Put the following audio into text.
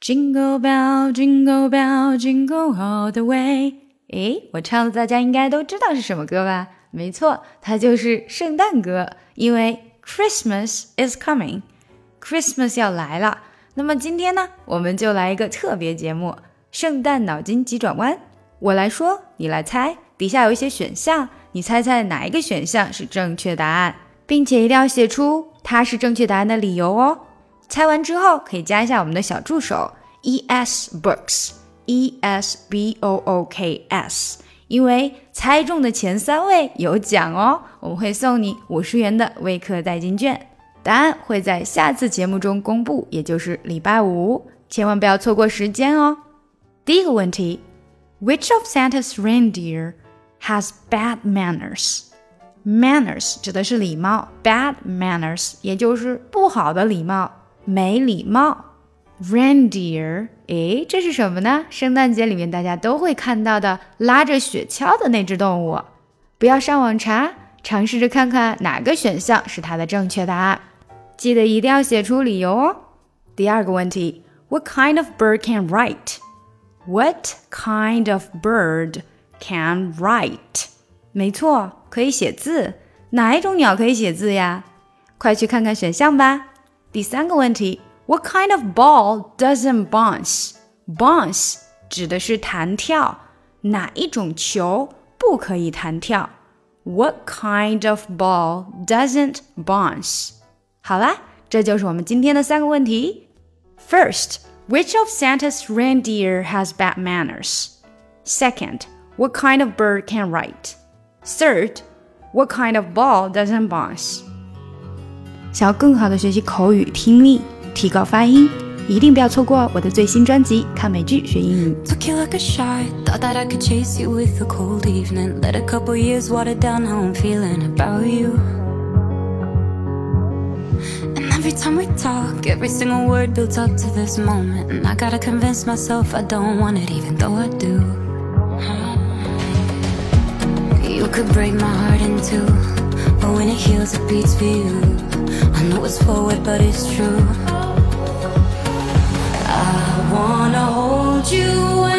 Jingle bell, jingle bell, jingle all the way。诶，我唱的大家应该都知道是什么歌吧？没错，它就是圣诞歌，因为 Christmas is coming，Christmas 要来了。那么今天呢，我们就来一个特别节目——圣诞脑筋急转弯。我来说，你来猜，底下有一些选项，你猜猜哪一个选项是正确答案，并且一定要写出它是正确答案的理由哦。猜完之后可以加一下我们的小助手 E S Books E S B O O K S，因为猜中的前三位有奖哦，我们会送你五十元的微课代金券。答案会在下次节目中公布，也就是礼拜五，千万不要错过时间哦。第一个问题，Which of Santa's reindeer has bad manners？Manners 指的是礼貌，bad manners 也就是不好的礼貌。没礼貌，reindeer，诶，这是什么呢？圣诞节里面大家都会看到的，拉着雪橇的那只动物。不要上网查，尝试着看看哪个选项是它的正确答案。记得一定要写出理由哦。第二个问题，What kind of bird can write？What kind of bird can write？没错，可以写字。哪一种鸟可以写字呀？快去看看选项吧。第三个问题，What kind of ball doesn't bounce? Bounce 指的是弹跳，哪一种球不可以弹跳？What kind of ball doesn't bounce? 好啦，这就是我们今天的三个问题。First, which of Santa's reindeer has bad manners? Second, what kind of bird can write? Third, what kind of ball doesn't bounce? 想要更好的学习口语听力，提高发音，一定不要错过我的最新专辑《看美剧学英语》。Every time we talk, every single word builds up to this moment. And I gotta convince myself I don't want it, even though I do. You could break my heart in two, but when it heals, it beats for you. I know it's forward, but it's true. I wanna hold you.